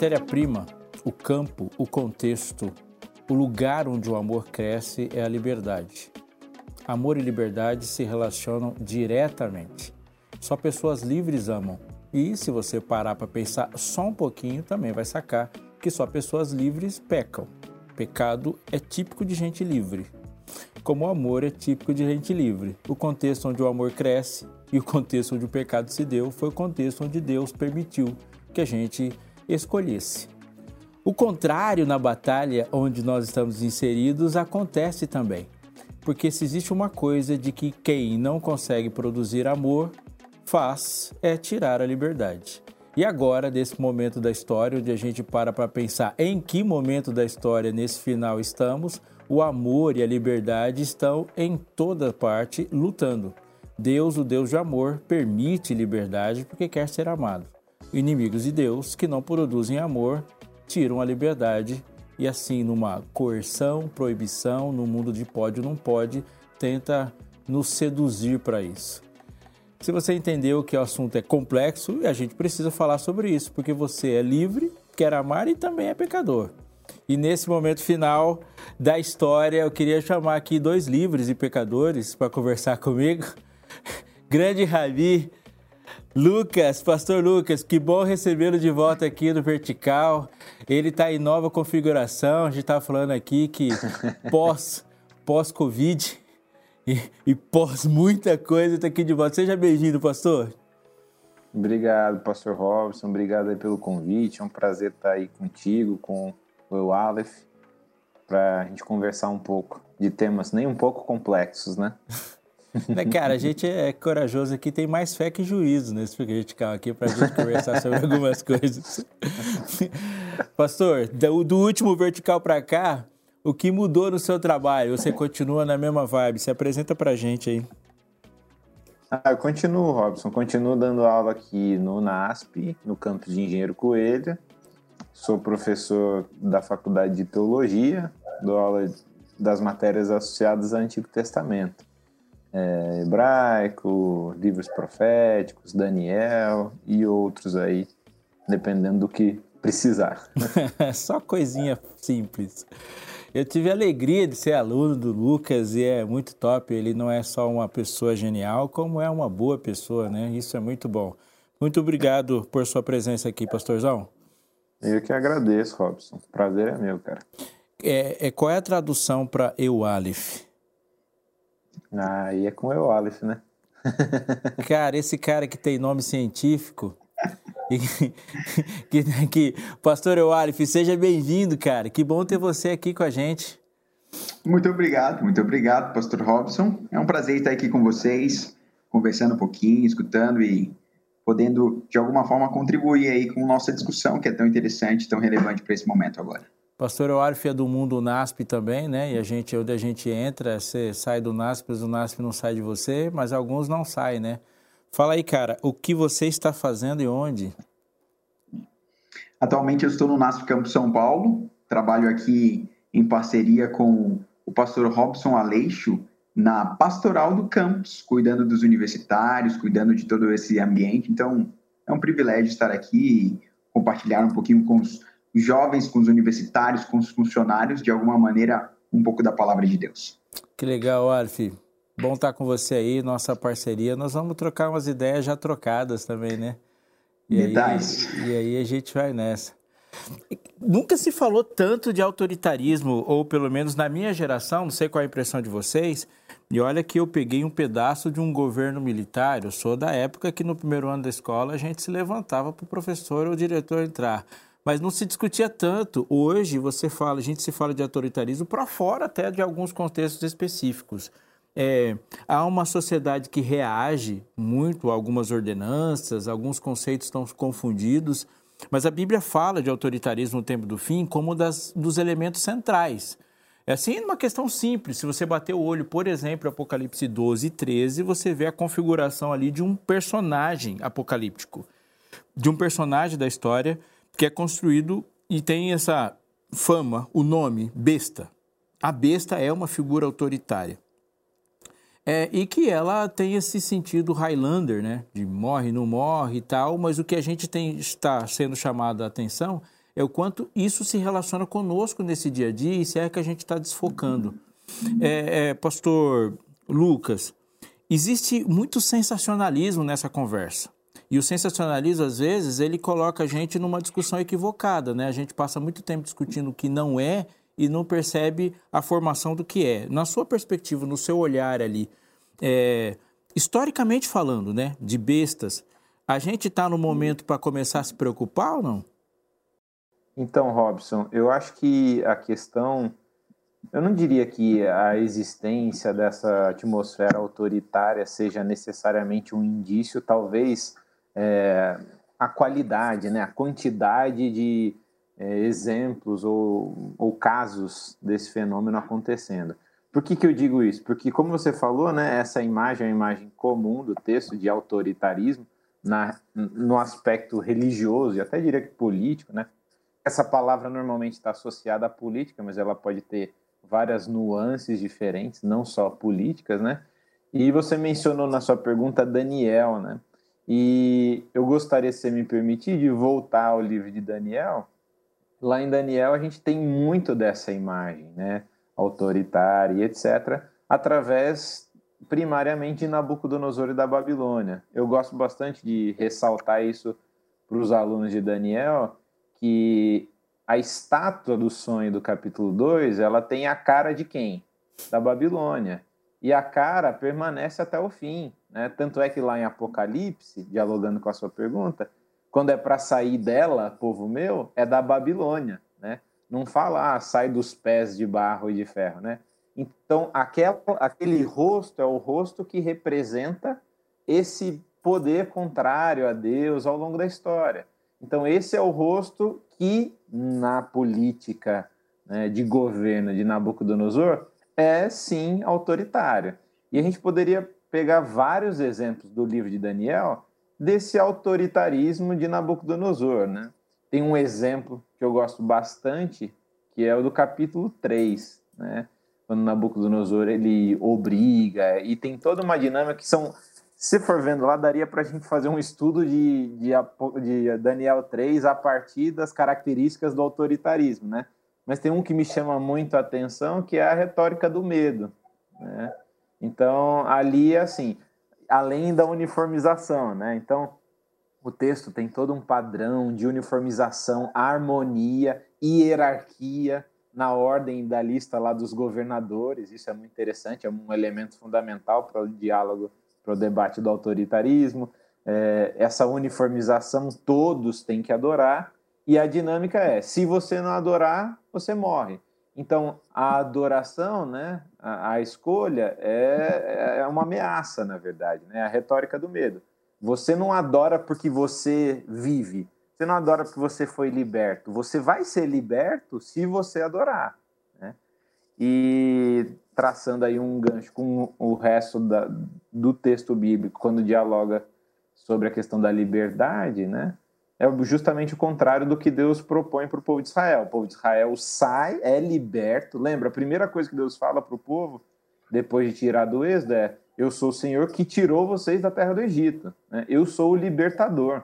matéria-prima, o campo, o contexto, o lugar onde o amor cresce é a liberdade. Amor e liberdade se relacionam diretamente. Só pessoas livres amam. E se você parar para pensar só um pouquinho, também vai sacar que só pessoas livres pecam. Pecado é típico de gente livre, como o amor é típico de gente livre. O contexto onde o amor cresce e o contexto onde o pecado se deu foi o contexto onde Deus permitiu que a gente escolhesse. O contrário na batalha onde nós estamos inseridos acontece também. Porque se existe uma coisa de que quem não consegue produzir amor faz é tirar a liberdade. E agora, nesse momento da história, onde a gente para para pensar em que momento da história nesse final estamos, o amor e a liberdade estão em toda parte lutando. Deus, o Deus de amor, permite liberdade porque quer ser amado. Inimigos de Deus que não produzem amor tiram a liberdade e assim numa coerção, proibição, no mundo de pode ou não pode, tenta nos seduzir para isso. Se você entendeu que o assunto é complexo, a gente precisa falar sobre isso, porque você é livre, quer amar e também é pecador. E nesse momento final da história, eu queria chamar aqui dois livres e pecadores para conversar comigo. Grande Rabi, Lucas, Pastor Lucas, que bom recebê-lo de volta aqui no Vertical. Ele está em nova configuração. A gente está falando aqui que pós pós Covid e, e pós muita coisa está aqui de volta. Seja bem-vindo, Pastor. Obrigado, Pastor Robson. Obrigado pelo convite. É um prazer estar aí contigo, com o Aleph, para a gente conversar um pouco de temas nem um pouco complexos, né? Né, cara, a gente é corajoso aqui, tem mais fé que juízo nesse vertical aqui para a gente conversar sobre algumas coisas. Pastor, do, do último vertical para cá, o que mudou no seu trabalho? Você continua na mesma vibe? Se apresenta para a gente aí. Ah, eu continuo, Robson. Continuo dando aula aqui no NASP, no campus de Engenheiro Coelho. Sou professor da Faculdade de Teologia, dou aula das matérias associadas ao Antigo Testamento é, hebraico, livros proféticos, Daniel e outros aí, dependendo do que precisar. Só coisinha simples. Eu tive a alegria de ser aluno do Lucas e é muito top. Ele não é só uma pessoa genial, como é uma boa pessoa, né? Isso é muito bom. Muito obrigado por sua presença aqui, pastorzão. Eu que agradeço, Robson. Prazer é meu, cara. É, é qual é a tradução para Eu Aleph? Ah, aí é com o Aleph, né? cara, esse cara que tem nome científico. que, que, que, Pastor Eualif, seja bem-vindo, cara. Que bom ter você aqui com a gente. Muito obrigado, muito obrigado, Pastor Robson. É um prazer estar aqui com vocês, conversando um pouquinho, escutando e podendo, de alguma forma, contribuir aí com nossa discussão, que é tão interessante, tão relevante para esse momento agora. Pastor Euarf é do mundo NASP também, né? E a gente, onde a gente entra, você sai do NASP, mas o NASP não sai de você, mas alguns não saem, né? Fala aí, cara, o que você está fazendo e onde? Atualmente eu estou no NASP Campo São Paulo, trabalho aqui em parceria com o pastor Robson Aleixo na pastoral do campus, cuidando dos universitários, cuidando de todo esse ambiente. Então, é um privilégio estar aqui e compartilhar um pouquinho com os jovens, com os universitários, com os funcionários, de alguma maneira, um pouco da palavra de Deus. Que legal, Alf. Bom estar com você aí, nossa parceria. Nós vamos trocar umas ideias já trocadas também, né? E. Aí, e aí a gente vai nessa. Nunca se falou tanto de autoritarismo, ou pelo menos na minha geração, não sei qual é a impressão de vocês, e olha que eu peguei um pedaço de um governo militar, eu sou da época que no primeiro ano da escola a gente se levantava para o professor ou o diretor entrar mas não se discutia tanto. Hoje você fala, a gente se fala de autoritarismo para fora até de alguns contextos específicos. É, há uma sociedade que reage muito a algumas ordenanças, alguns conceitos estão confundidos, mas a Bíblia fala de autoritarismo no tempo do fim como das, dos elementos centrais. É assim, uma questão simples. Se você bater o olho, por exemplo, Apocalipse 12 e 13, você vê a configuração ali de um personagem apocalíptico, de um personagem da história que é construído e tem essa fama, o nome, besta. A besta é uma figura autoritária. É, e que ela tem esse sentido Highlander, né? De morre, não morre e tal, mas o que a gente tem, está sendo chamado a atenção é o quanto isso se relaciona conosco nesse dia a dia e se é que a gente está desfocando. É, é, pastor Lucas, existe muito sensacionalismo nessa conversa. E o sensacionalismo, às vezes, ele coloca a gente numa discussão equivocada, né? A gente passa muito tempo discutindo o que não é e não percebe a formação do que é. Na sua perspectiva, no seu olhar ali, é, historicamente falando, né, de bestas, a gente está no momento para começar a se preocupar ou não? Então, Robson, eu acho que a questão, eu não diria que a existência dessa atmosfera autoritária seja necessariamente um indício, talvez é, a qualidade, né, a quantidade de é, exemplos ou, ou casos desse fenômeno acontecendo. Por que, que eu digo isso? Porque, como você falou, né, essa imagem é uma imagem comum do texto de autoritarismo na, no aspecto religioso e até diria que político. Né? Essa palavra normalmente está associada à política, mas ela pode ter várias nuances diferentes, não só políticas. Né? E você mencionou na sua pergunta Daniel, né? E eu gostaria, se você me permitir, de voltar ao livro de Daniel. Lá em Daniel, a gente tem muito dessa imagem, né? autoritária e etc., através primariamente de Nabucodonosor e da Babilônia. Eu gosto bastante de ressaltar isso para os alunos de Daniel, que a estátua do sonho do capítulo 2, ela tem a cara de quem? Da Babilônia. E a cara permanece até o fim. Né? Tanto é que lá em Apocalipse, dialogando com a sua pergunta, quando é para sair dela, povo meu, é da Babilônia. Né? não fala, ah, sai dos pés de barro e de ferro, né? Então, aquela, aquele rosto é o rosto que representa esse poder contrário a Deus ao longo da história. Então, esse é o rosto que, na política né, de governo de Nabucodonosor, é sim autoritário. E a gente poderia pegar vários exemplos do livro de Daniel desse autoritarismo de Nabucodonosor, né? Tem um exemplo que eu gosto bastante, que é o do capítulo 3, né? Quando Nabucodonosor ele obriga, e tem toda uma dinâmica que são. Se for vendo lá, daria para a gente fazer um estudo de, de, de Daniel 3 a partir das características do autoritarismo, né? Mas tem um que me chama muito a atenção, que é a retórica do medo, né? Então, ali, assim, além da uniformização, né? Então, o texto tem todo um padrão de uniformização, harmonia, hierarquia na ordem da lista lá dos governadores. Isso é muito interessante, é um elemento fundamental para o diálogo, para o debate do autoritarismo. É, essa uniformização todos têm que adorar e a dinâmica é: se você não adorar, você morre. Então, a adoração, né, a, a escolha, é, é uma ameaça, na verdade, né, a retórica do medo. Você não adora porque você vive. Você não adora porque você foi liberto. Você vai ser liberto se você adorar. Né? E traçando aí um gancho com o resto da, do texto bíblico, quando dialoga sobre a questão da liberdade, né? É justamente o contrário do que Deus propõe para o povo de Israel. O povo de Israel sai, é liberto. Lembra, a primeira coisa que Deus fala para o povo, depois de tirar do êxodo, é eu sou o Senhor que tirou vocês da terra do Egito. Né? Eu sou o libertador.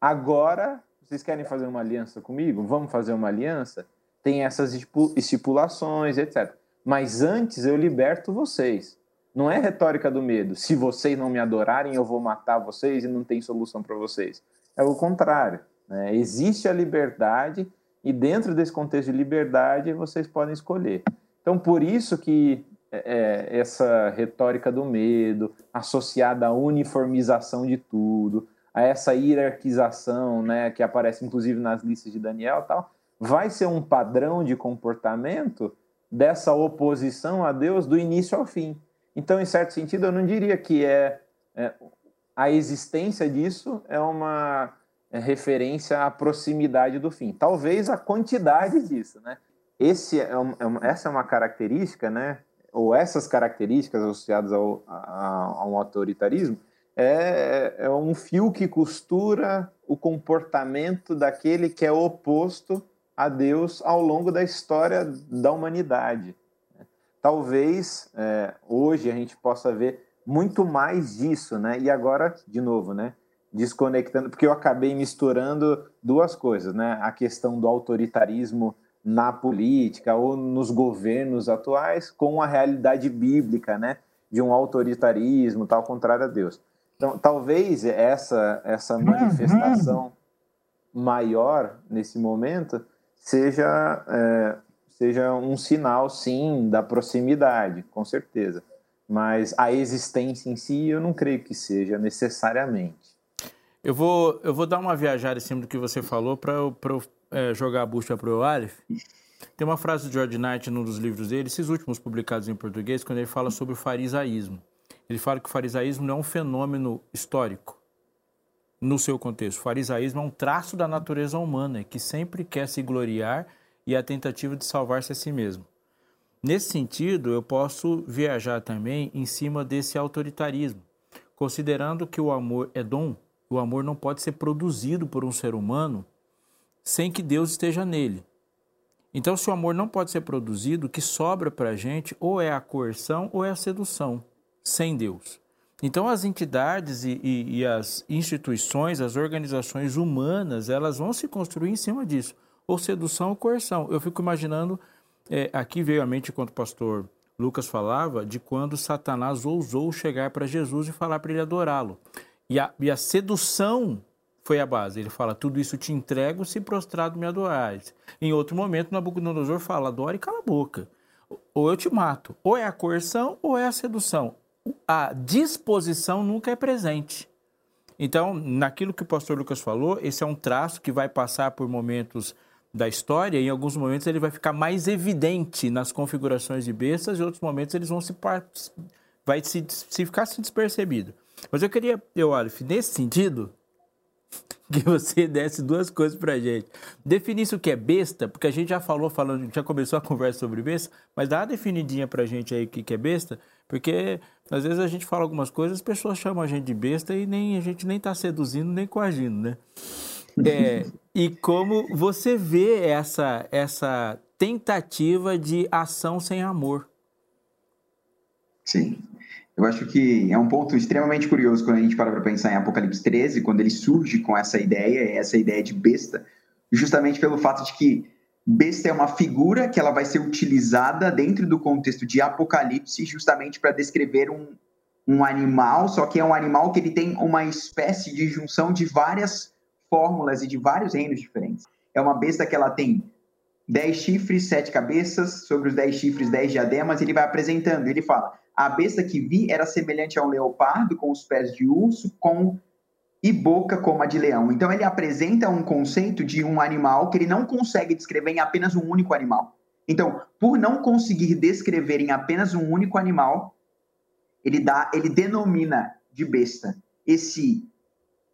Agora, vocês querem fazer uma aliança comigo? Vamos fazer uma aliança? Tem essas estipulações, etc. Mas antes eu liberto vocês. Não é retórica do medo. Se vocês não me adorarem, eu vou matar vocês e não tem solução para vocês. É o contrário. Né? Existe a liberdade e dentro desse contexto de liberdade vocês podem escolher. Então, por isso que é, é, essa retórica do medo, associada à uniformização de tudo, a essa hierarquização, né, que aparece inclusive nas listas de Daniel, tal, vai ser um padrão de comportamento dessa oposição a Deus do início ao fim. Então, em certo sentido, eu não diria que é, é a existência disso é uma é, referência à proximidade do fim. Talvez a quantidade disso, né? Esse é, um, é essa é uma característica, né, ou essas características associadas ao, a, a um autoritarismo, é, é um fio que costura o comportamento daquele que é oposto a Deus ao longo da história da humanidade. Talvez é, hoje a gente possa ver muito mais disso, né? E agora, de novo, né? desconectando, porque eu acabei misturando duas coisas, né? A questão do autoritarismo na política ou nos governos atuais com a realidade bíblica, né? De um autoritarismo, tal, contrário a Deus. Então, talvez essa, essa manifestação maior nesse momento seja, é, seja um sinal, sim, da proximidade, com certeza. Mas a existência em si, eu não creio que seja necessariamente. Eu vou, eu vou dar uma viajada em cima do que você falou para eu, é, jogar a bucha para o Aleph. Tem uma frase do George Knight num dos livros dele, esses últimos publicados em português, quando ele fala sobre o farisaísmo. Ele fala que o farisaísmo não é um fenômeno histórico no seu contexto. O farisaísmo é um traço da natureza humana que sempre quer se gloriar e a tentativa de salvar-se a si mesmo. Nesse sentido, eu posso viajar também em cima desse autoritarismo, considerando que o amor é dom, o amor não pode ser produzido por um ser humano sem que Deus esteja nele. Então, se o amor não pode ser produzido, o que sobra para a gente ou é a coerção ou é a sedução, sem Deus. Então, as entidades e, e, e, as instituições, as organizações humanas, elas vão se construir em cima disso, ou sedução ou coerção. Eu fico imaginando, é, aqui veio à mente, enquanto o pastor Lucas falava, de quando Satanás ousou chegar para Jesus e falar para ele adorá-lo. E e a sedução foi a base. Ele fala: Tudo isso te entrego se prostrado me adorares. Em outro momento, Nabucodonosor fala: Adore e cala a boca. Ou eu te mato. Ou é a coerção ou é a sedução a disposição nunca é presente. Então, naquilo que o pastor Lucas falou, esse é um traço que vai passar por momentos da história, em alguns momentos ele vai ficar mais evidente nas configurações de bestas, e outros momentos eles vão se vai se, se ficar se despercebido. Mas eu queria, eu Aleph, nesse sentido, que você desse duas coisas pra gente. Definisse o que é besta, porque a gente já falou, falando, já começou a conversa sobre besta, mas dá uma definidinha pra gente aí o que é besta, porque às vezes a gente fala algumas coisas, as pessoas chamam a gente de besta e nem a gente nem está seduzindo nem coagindo, né? É, e como você vê essa, essa tentativa de ação sem amor? Sim. Eu acho que é um ponto extremamente curioso quando a gente para para pensar em Apocalipse 13, quando ele surge com essa ideia, essa ideia de besta, justamente pelo fato de que besta é uma figura que ela vai ser utilizada dentro do contexto de Apocalipse justamente para descrever um, um animal, só que é um animal que ele tem uma espécie de junção de várias fórmulas e de vários reinos diferentes. É uma besta que ela tem dez chifres, sete cabeças, sobre os dez chifres, dez diademas, ele vai apresentando, ele fala, a besta que vi era semelhante a um leopardo, com os pés de urso, com e boca como a de leão. Então ele apresenta um conceito de um animal que ele não consegue descrever em apenas um único animal. Então, por não conseguir descrever em apenas um único animal, ele dá, ele denomina de besta esse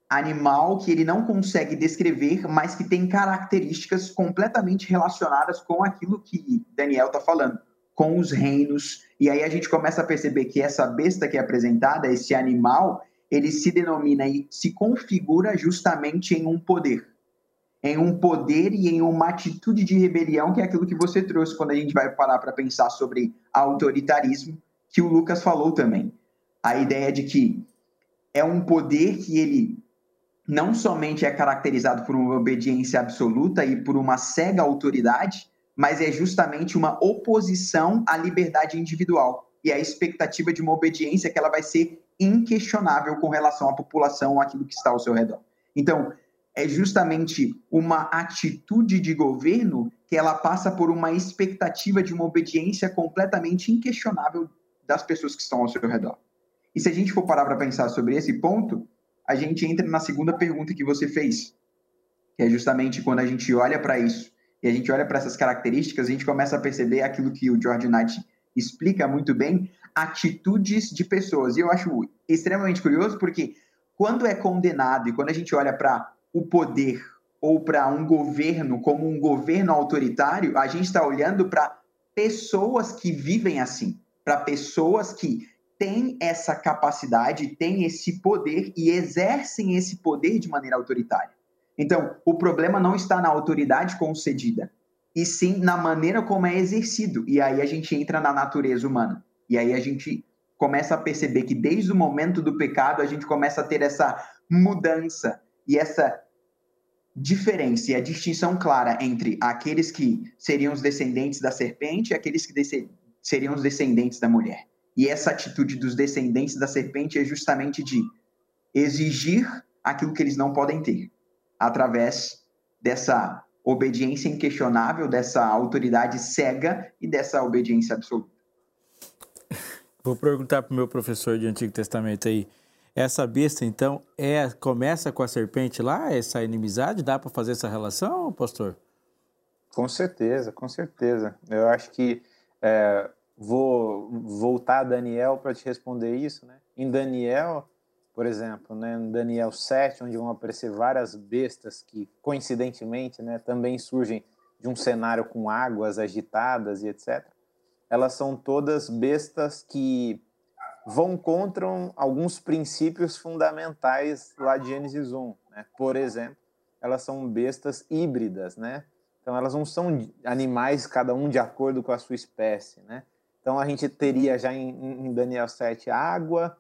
animal que ele não consegue descrever, mas que tem características completamente relacionadas com aquilo que Daniel está falando, com os reinos. E aí a gente começa a perceber que essa besta que é apresentada, esse animal, ele se denomina e se configura justamente em um poder. Em um poder e em uma atitude de rebelião, que é aquilo que você trouxe quando a gente vai parar para pensar sobre autoritarismo, que o Lucas falou também. A ideia de que é um poder que ele não somente é caracterizado por uma obediência absoluta e por uma cega autoridade, mas é justamente uma oposição à liberdade individual e a expectativa de uma obediência que ela vai ser inquestionável com relação à população, aquilo que está ao seu redor. Então, é justamente uma atitude de governo que ela passa por uma expectativa de uma obediência completamente inquestionável das pessoas que estão ao seu redor. E se a gente for parar para pensar sobre esse ponto, a gente entra na segunda pergunta que você fez, que é justamente quando a gente olha para isso e a gente olha para essas características, a gente começa a perceber aquilo que o George Knight explica muito bem, atitudes de pessoas. E eu acho extremamente curioso porque quando é condenado e quando a gente olha para o poder ou para um governo como um governo autoritário, a gente está olhando para pessoas que vivem assim, para pessoas que têm essa capacidade, têm esse poder e exercem esse poder de maneira autoritária. Então, o problema não está na autoridade concedida, e sim na maneira como é exercido. E aí a gente entra na natureza humana. E aí a gente começa a perceber que desde o momento do pecado a gente começa a ter essa mudança e essa diferença e a distinção clara entre aqueles que seriam os descendentes da serpente e aqueles que seriam os descendentes da mulher. E essa atitude dos descendentes da serpente é justamente de exigir aquilo que eles não podem ter, através dessa obediência inquestionável, dessa autoridade cega e dessa obediência absoluta. Vou perguntar para o meu professor de Antigo Testamento aí. Essa besta, então, é começa com a serpente lá, essa inimizade? Dá para fazer essa relação, pastor? Com certeza, com certeza. Eu acho que é, vou voltar a Daniel para te responder isso. Né? Em Daniel, por exemplo, né, em Daniel 7, onde vão aparecer várias bestas que, coincidentemente, né, também surgem de um cenário com águas agitadas e etc elas são todas bestas que vão contra alguns princípios fundamentais lá de Gênesis 1. Né? Por exemplo, elas são bestas híbridas, né? Então elas não são animais cada um de acordo com a sua espécie, né? Então a gente teria já em, em Daniel 7 água,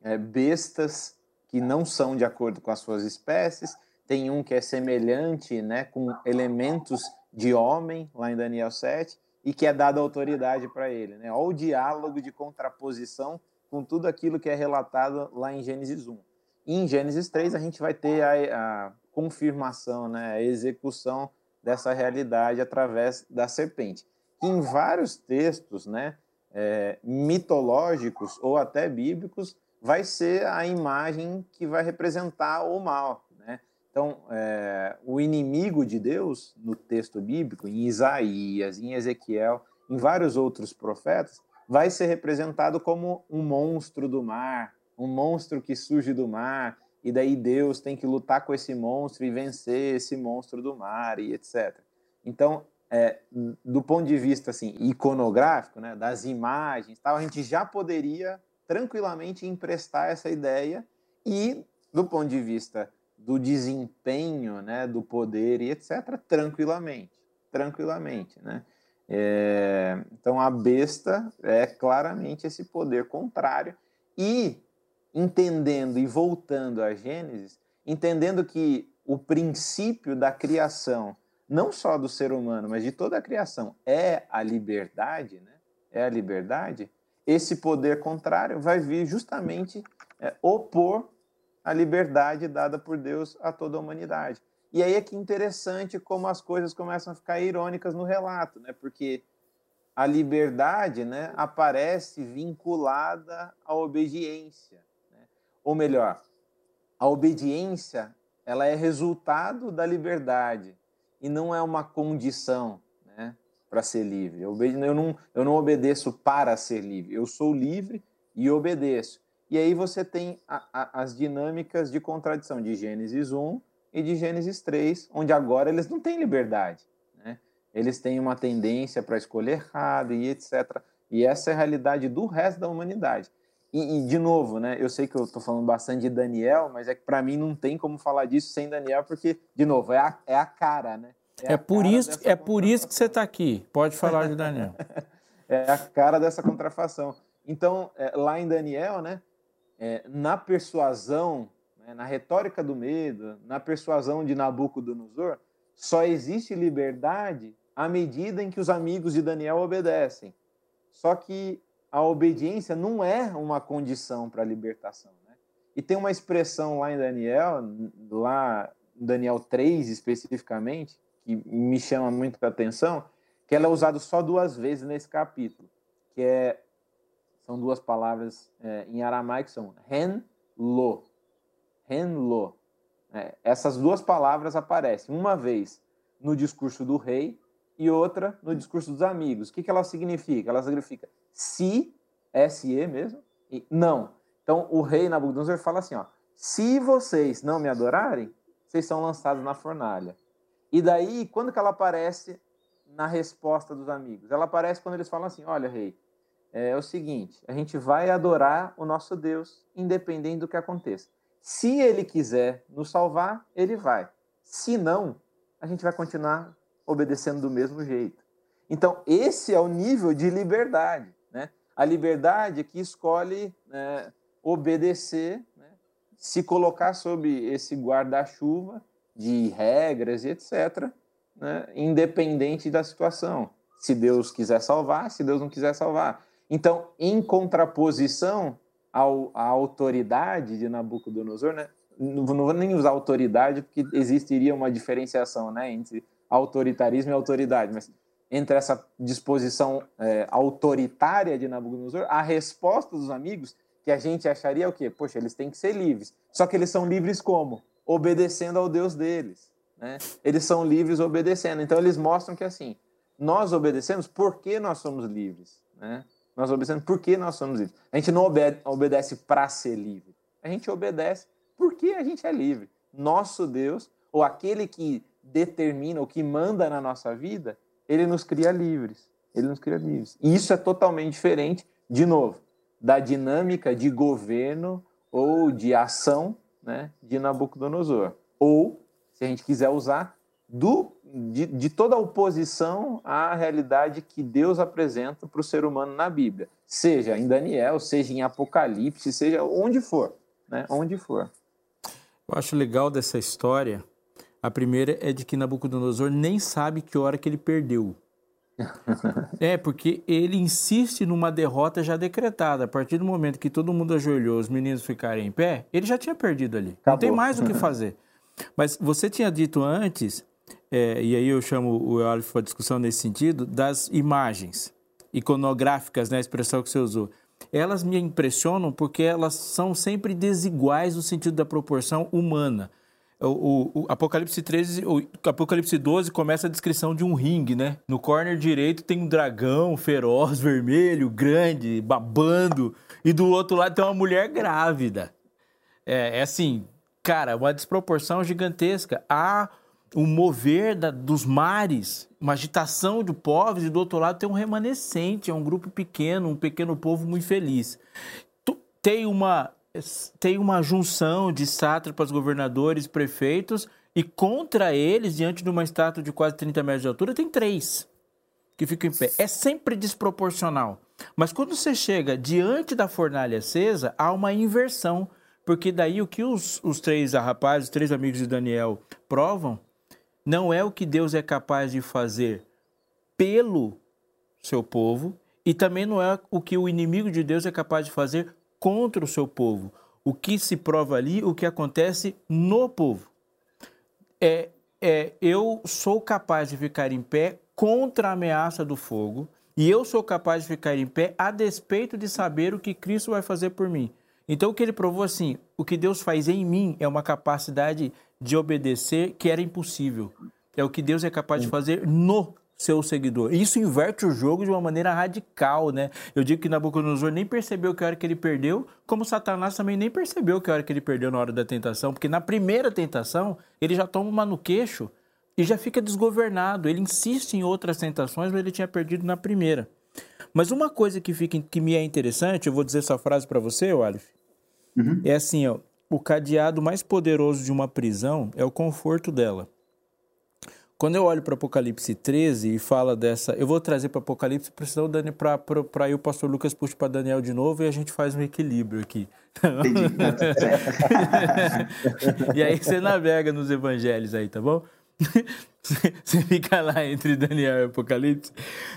é, bestas que não são de acordo com as suas espécies, tem um que é semelhante, né, com elementos de homem lá em Daniel 7, e que é dada autoridade para ele. Né? Olha o diálogo de contraposição com tudo aquilo que é relatado lá em Gênesis 1. E em Gênesis 3 a gente vai ter a, a confirmação, né? a execução dessa realidade através da serpente. Em vários textos né, é, mitológicos ou até bíblicos, vai ser a imagem que vai representar o mal. Então, é, o inimigo de Deus, no texto bíblico, em Isaías, em Ezequiel, em vários outros profetas, vai ser representado como um monstro do mar, um monstro que surge do mar, e daí Deus tem que lutar com esse monstro e vencer esse monstro do mar, e etc. Então, é, do ponto de vista assim, iconográfico, né, das imagens, tal, a gente já poderia tranquilamente emprestar essa ideia, e do ponto de vista do desempenho, né, do poder e etc, tranquilamente, tranquilamente, né? É, então a besta é claramente esse poder contrário e entendendo e voltando a Gênesis, entendendo que o princípio da criação, não só do ser humano, mas de toda a criação, é a liberdade, né? É a liberdade. Esse poder contrário vai vir justamente é, opor a liberdade dada por Deus a toda a humanidade. E aí é que interessante como as coisas começam a ficar irônicas no relato, né? Porque a liberdade, né, aparece vinculada à obediência, né? ou melhor, a obediência ela é resultado da liberdade e não é uma condição, né, para ser livre. Eu, eu, não, eu não obedeço para ser livre, eu sou livre e obedeço. E aí você tem a, a, as dinâmicas de contradição de Gênesis 1 e de Gênesis 3, onde agora eles não têm liberdade. Né? Eles têm uma tendência para escolher errado e etc. E essa é a realidade do resto da humanidade. E, e de novo, né, eu sei que eu estou falando bastante de Daniel, mas é que para mim não tem como falar disso sem Daniel, porque, de novo, é a, é a cara, né? É, é por, isso, é por isso que você está aqui. Pode falar de Daniel. é a cara dessa contrafação. Então, é, lá em Daniel, né, é, na persuasão, né, na retórica do medo, na persuasão de Nabucodonosor, só existe liberdade à medida em que os amigos de Daniel obedecem. Só que a obediência não é uma condição para a libertação. Né? E tem uma expressão lá em Daniel, lá Daniel 3 especificamente, que me chama muito a atenção, que ela é usada só duas vezes nesse capítulo, que é são duas palavras é, em aramaico, são ren-lo. Ren-lo. É, essas duas palavras aparecem uma vez no discurso do rei e outra no discurso dos amigos. O que, que ela significa? Ela significa se, S-E mesmo, e não. Então o rei Nabucodonosor fala assim, ó, se vocês não me adorarem, vocês são lançados na fornalha. E daí, quando que ela aparece na resposta dos amigos? Ela aparece quando eles falam assim, olha rei, é o seguinte: a gente vai adorar o nosso Deus, independente do que aconteça. Se ele quiser nos salvar, ele vai. Se não, a gente vai continuar obedecendo do mesmo jeito. Então, esse é o nível de liberdade. A liberdade que escolhe né, obedecer, né, se colocar sob esse guarda-chuva de regras e etc., né, independente da situação. Se Deus quiser salvar, se Deus não quiser salvar. Então, em contraposição ao, à autoridade de Nabucodonosor, né, não, não vou nem usar autoridade, porque existiria uma diferenciação né, entre autoritarismo e autoridade, mas entre essa disposição é, autoritária de Nabucodonosor, a resposta dos amigos, que a gente acharia o quê? Poxa, eles têm que ser livres. Só que eles são livres como? Obedecendo ao Deus deles. Né? Eles são livres obedecendo. Então eles mostram que assim, nós obedecemos porque nós somos livres. Né? Nós obedecemos porque nós somos livres. A gente não obede obedece para ser livre. A gente obedece porque a gente é livre. Nosso Deus, ou aquele que determina, ou que manda na nossa vida, ele nos cria livres. Ele nos cria livres. E isso é totalmente diferente, de novo, da dinâmica de governo ou de ação né, de Nabucodonosor. Ou, se a gente quiser usar, do, de, de toda a oposição à realidade que Deus apresenta para o ser humano na Bíblia. Seja em Daniel, seja em Apocalipse, seja onde for. Né, onde for. Eu acho legal dessa história a primeira é de que Nabucodonosor nem sabe que hora que ele perdeu. é, porque ele insiste numa derrota já decretada. A partir do momento que todo mundo ajoelhou, os meninos ficarem em pé, ele já tinha perdido ali. Acabou. Não tem mais o que fazer. Mas você tinha dito antes, é, e aí eu chamo o Eolif para discussão nesse sentido, das imagens iconográficas, né, a expressão que você usou. Elas me impressionam porque elas são sempre desiguais no sentido da proporção humana o, o, Apocalipse 13, o Apocalipse 12 começa a descrição de um ringue, né? No corner direito tem um dragão feroz, vermelho, grande, babando, e do outro lado tem uma mulher grávida. É, é assim, cara, uma desproporção gigantesca. Há o mover da, dos mares, uma agitação de povos, e do outro lado tem um remanescente, é um grupo pequeno, um pequeno povo muito feliz. Tem uma tem uma junção de sátrapas, governadores, prefeitos, e contra eles, diante de uma estátua de quase 30 metros de altura, tem três que ficam em pé. É sempre desproporcional. Mas quando você chega diante da fornalha acesa, há uma inversão. Porque daí o que os, os três rapazes, os três amigos de Daniel provam, não é o que Deus é capaz de fazer pelo seu povo, e também não é o que o inimigo de Deus é capaz de fazer contra o seu povo. O que se prova ali, o que acontece no povo. É, é, eu sou capaz de ficar em pé contra a ameaça do fogo, e eu sou capaz de ficar em pé a despeito de saber o que Cristo vai fazer por mim. Então, o que ele provou assim: o que Deus faz em mim é uma capacidade de obedecer que era impossível. É o que Deus é capaz de fazer no seu seguidor. Isso inverte o jogo de uma maneira radical, né? Eu digo que Nabucodonosor nem percebeu que hora que ele perdeu, como Satanás também nem percebeu que hora que ele perdeu na hora da tentação, porque na primeira tentação ele já toma uma no queixo e já fica desgovernado. Ele insiste em outras tentações, mas ele tinha perdido na primeira. Mas uma coisa que, fica, que me é interessante, eu vou dizer essa frase para você, Walif, uhum. é assim, ó, o cadeado mais poderoso de uma prisão é o conforto dela. Quando eu olho para Apocalipse 13 e fala dessa. Eu vou trazer para Apocalipse, para aí o pastor Lucas puxa para Daniel de novo e a gente faz um equilíbrio aqui. E aí você navega nos evangelhos aí, tá bom? você fica lá entre Daniel e Apocalipse.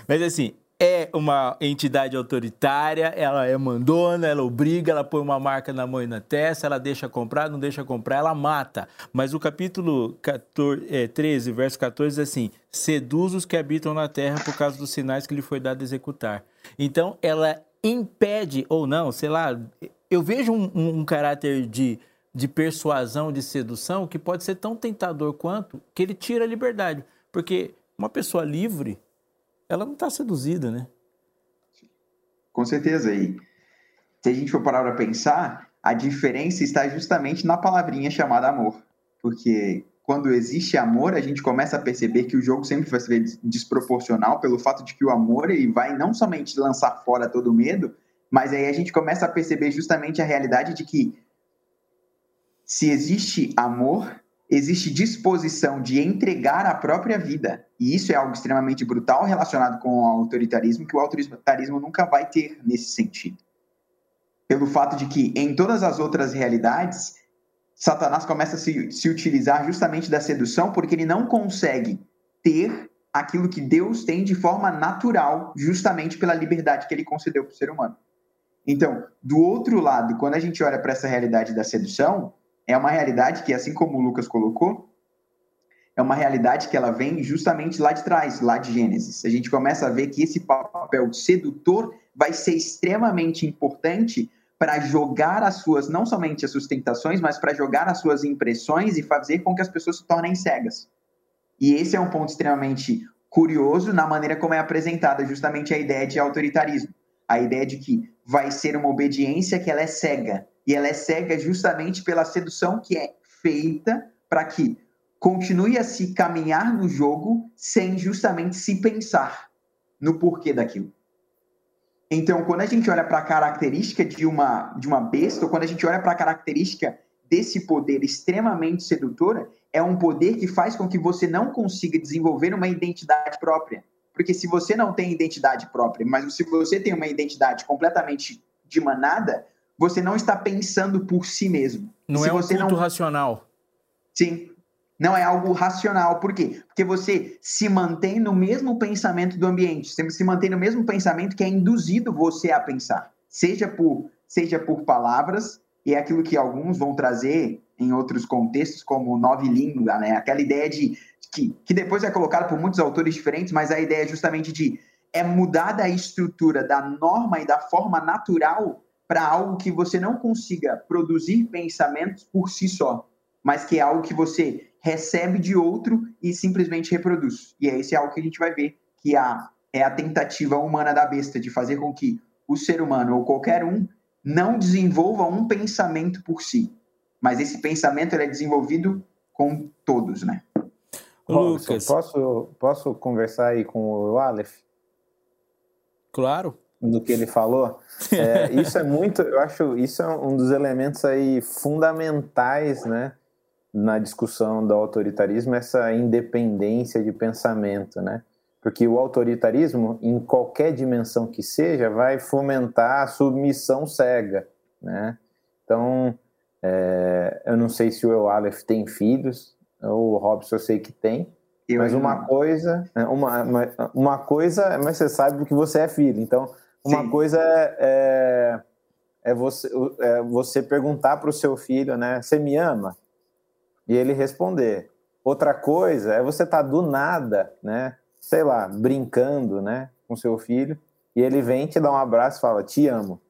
Mas assim, é uma entidade autoritária, ela é mandona, ela obriga, ela põe uma marca na mão e na testa, ela deixa comprar, não deixa comprar, ela mata. Mas o capítulo 14, é, 13, verso 14 diz assim: seduz os que habitam na terra por causa dos sinais que lhe foi dado executar. Então, ela impede, ou não, sei lá, eu vejo um, um, um caráter de, de persuasão, de sedução, que pode ser tão tentador quanto que ele tira a liberdade. Porque uma pessoa livre ela não está seduzida, né? Com certeza. E se a gente for parar para pensar, a diferença está justamente na palavrinha chamada amor. Porque quando existe amor, a gente começa a perceber que o jogo sempre vai ser desproporcional pelo fato de que o amor ele vai não somente lançar fora todo o medo, mas aí a gente começa a perceber justamente a realidade de que se existe amor, existe disposição de entregar a própria vida. E isso é algo extremamente brutal relacionado com o autoritarismo, que o autoritarismo nunca vai ter nesse sentido. Pelo fato de que, em todas as outras realidades, Satanás começa a se, se utilizar justamente da sedução porque ele não consegue ter aquilo que Deus tem de forma natural, justamente pela liberdade que ele concedeu para o ser humano. Então, do outro lado, quando a gente olha para essa realidade da sedução, é uma realidade que, assim como o Lucas colocou, é uma realidade que ela vem justamente lá de trás, lá de Gênesis. A gente começa a ver que esse papel sedutor vai ser extremamente importante para jogar as suas, não somente as sustentações, mas para jogar as suas impressões e fazer com que as pessoas se tornem cegas. E esse é um ponto extremamente curioso na maneira como é apresentada justamente a ideia de autoritarismo. A ideia de que vai ser uma obediência que ela é cega. E ela é cega justamente pela sedução que é feita para que continue a se caminhar no jogo sem justamente se pensar no porquê daquilo. Então, quando a gente olha para a característica de uma, de uma besta, ou quando a gente olha para a característica desse poder extremamente sedutora, é um poder que faz com que você não consiga desenvolver uma identidade própria. Porque se você não tem identidade própria, mas se você tem uma identidade completamente de manada, você não está pensando por si mesmo. Não é um culto não... racional. Sim. Não é algo racional. Por quê? Porque você se mantém no mesmo pensamento do ambiente. Você se mantém no mesmo pensamento que é induzido você a pensar. Seja por, seja por palavras, e é aquilo que alguns vão trazer em outros contextos, como nove língua, né? Aquela ideia de que, que depois é colocada por muitos autores diferentes, mas a ideia é justamente de é mudar a estrutura da norma e da forma natural para algo que você não consiga produzir pensamentos por si só, mas que é algo que você recebe de outro e simplesmente reproduz. E é esse é algo que a gente vai ver que a, é a tentativa humana da besta de fazer com que o ser humano ou qualquer um não desenvolva um pensamento por si, mas esse pensamento é desenvolvido com todos, né? Lucas, posso, posso conversar aí com o Aleph? Claro. Do que ele falou. É, isso é muito, eu acho, isso é um dos elementos aí fundamentais, né? Na discussão do autoritarismo, essa independência de pensamento, né? Porque o autoritarismo, em qualquer dimensão que seja, vai fomentar a submissão cega, né? Então, é, eu não sei se o Aleph tem filhos, o Robson eu sei que tem, eu mas uma não. coisa, né, uma, uma, uma, coisa, mas você sabe que você é filho, então uma Sim. coisa é, é, é, você, é você perguntar para o seu filho, né, você me ama? E ele responder. Outra coisa é você estar tá do nada, né, sei lá, brincando, né, com seu filho, e ele vem te dar um abraço e fala, te amo.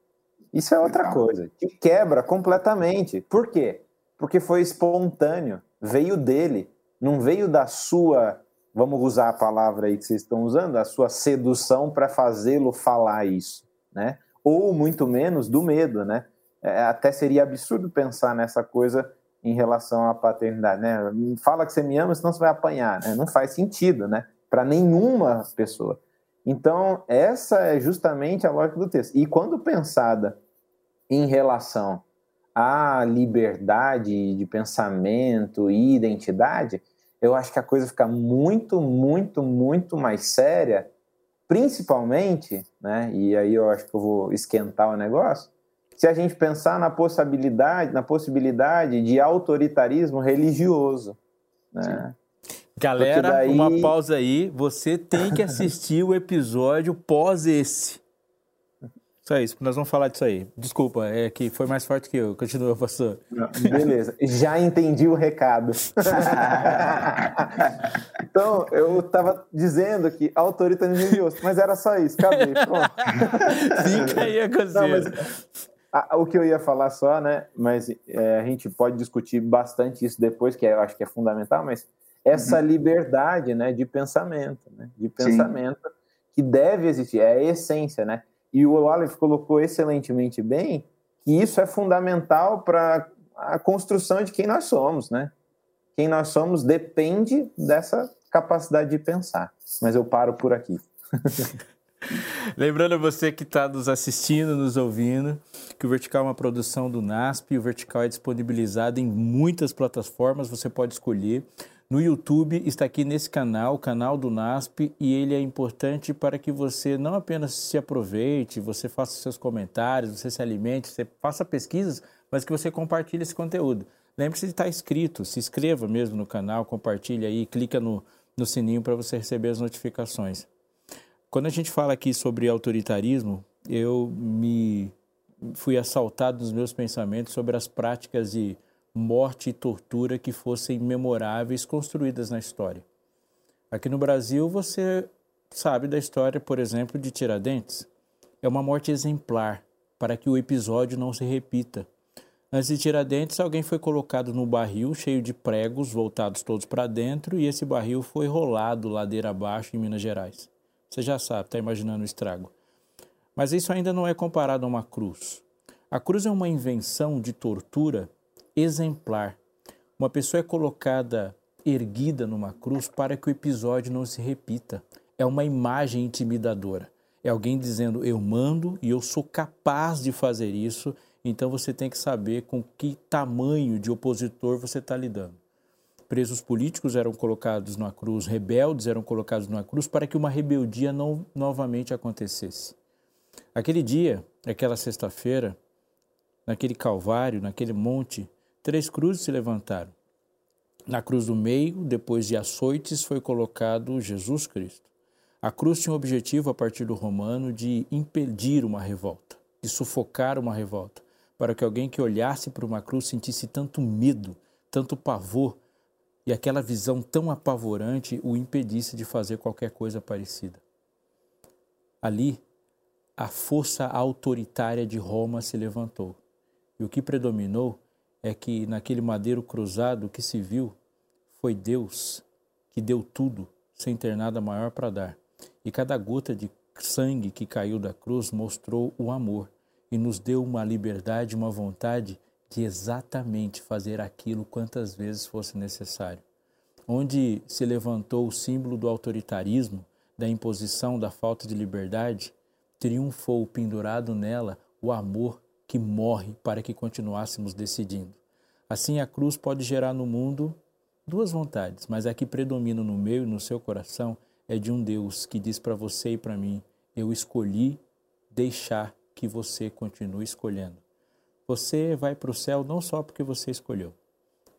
Isso é outra Legal. coisa, te quebra completamente. Por quê? Porque foi espontâneo veio dele, não veio da sua, vamos usar a palavra aí que vocês estão usando, a sua sedução para fazê-lo falar isso, né? Ou muito menos do medo, né? É, até seria absurdo pensar nessa coisa em relação à paternidade, né? Fala que você me ama, senão você vai apanhar, né? Não faz sentido, né? Para nenhuma pessoa. Então, essa é justamente a lógica do texto. E quando pensada em relação a liberdade de pensamento e identidade, eu acho que a coisa fica muito, muito, muito mais séria, principalmente, né? E aí eu acho que eu vou esquentar o negócio. Se a gente pensar na possibilidade, na possibilidade de autoritarismo religioso, né? Galera, daí... uma pausa aí. Você tem que assistir o episódio pós esse. Só isso, nós vamos falar disso aí. Desculpa, é que foi mais forte que eu. Continua, pastor. Beleza, já entendi o recado. então, eu estava dizendo que autoritarismo religioso, mas era só isso, acabei, pronto. Fica aí a coisa. o que eu ia falar só, né, mas é, a gente pode discutir bastante isso depois, que eu acho que é fundamental, mas essa uhum. liberdade, né, de pensamento, né, de pensamento Sim. que deve existir, é a essência, né, e o Aleph colocou excelentemente bem que isso é fundamental para a construção de quem nós somos, né? Quem nós somos depende dessa capacidade de pensar. Mas eu paro por aqui. Lembrando você que está nos assistindo, nos ouvindo, que o Vertical é uma produção do NASP. O Vertical é disponibilizado em muitas plataformas, você pode escolher no YouTube, está aqui nesse canal, o canal do NASP, e ele é importante para que você não apenas se aproveite, você faça seus comentários, você se alimente, você faça pesquisas, mas que você compartilhe esse conteúdo. lembre-se de estar inscrito, se inscreva mesmo no canal, compartilhe aí, clica no, no sininho para você receber as notificações. Quando a gente fala aqui sobre autoritarismo, eu me fui assaltado nos meus pensamentos sobre as práticas de morte e tortura que fossem memoráveis construídas na história. Aqui no Brasil, você sabe da história, por exemplo, de Tiradentes. É uma morte exemplar para que o episódio não se repita. Antes de Tiradentes, alguém foi colocado no barril cheio de pregos voltados todos para dentro e esse barril foi rolado ladeira abaixo em Minas Gerais. Você já sabe, está imaginando o estrago. Mas isso ainda não é comparado a uma cruz. A cruz é uma invenção de tortura exemplar. Uma pessoa é colocada erguida numa cruz para que o episódio não se repita. É uma imagem intimidadora. É alguém dizendo: Eu mando e eu sou capaz de fazer isso. Então você tem que saber com que tamanho de opositor você está lidando. Presos políticos eram colocados na cruz, rebeldes eram colocados na cruz para que uma rebeldia não novamente acontecesse. Aquele dia, aquela sexta-feira, naquele calvário, naquele monte, três cruzes se levantaram. Na cruz do meio, depois de açoites, foi colocado Jesus Cristo. A cruz tinha o objetivo, a partir do romano, de impedir uma revolta, de sufocar uma revolta, para que alguém que olhasse para uma cruz sentisse tanto medo, tanto pavor, e aquela visão tão apavorante o impedisse de fazer qualquer coisa parecida. Ali, a força autoritária de Roma se levantou. E o que predominou é que naquele madeiro cruzado que se viu foi Deus que deu tudo sem ter nada maior para dar. E cada gota de sangue que caiu da cruz mostrou o amor e nos deu uma liberdade, uma vontade de exatamente fazer aquilo quantas vezes fosse necessário. Onde se levantou o símbolo do autoritarismo, da imposição, da falta de liberdade, triunfou pendurado nela o amor que morre para que continuássemos decidindo. Assim, a cruz pode gerar no mundo duas vontades, mas a que predomina no meu e no seu coração é de um Deus que diz para você e para mim: Eu escolhi deixar que você continue escolhendo. Você vai para o céu não só porque você escolheu,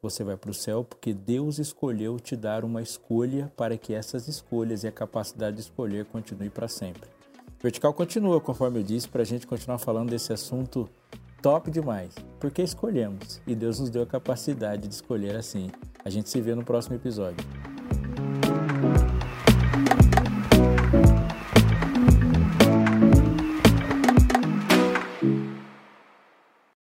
você vai para o céu porque Deus escolheu te dar uma escolha para que essas escolhas e a capacidade de escolher continue para sempre. Vertical continua, conforme eu disse, para a gente continuar falando desse assunto top demais. Porque escolhemos e Deus nos deu a capacidade de escolher assim. A gente se vê no próximo episódio.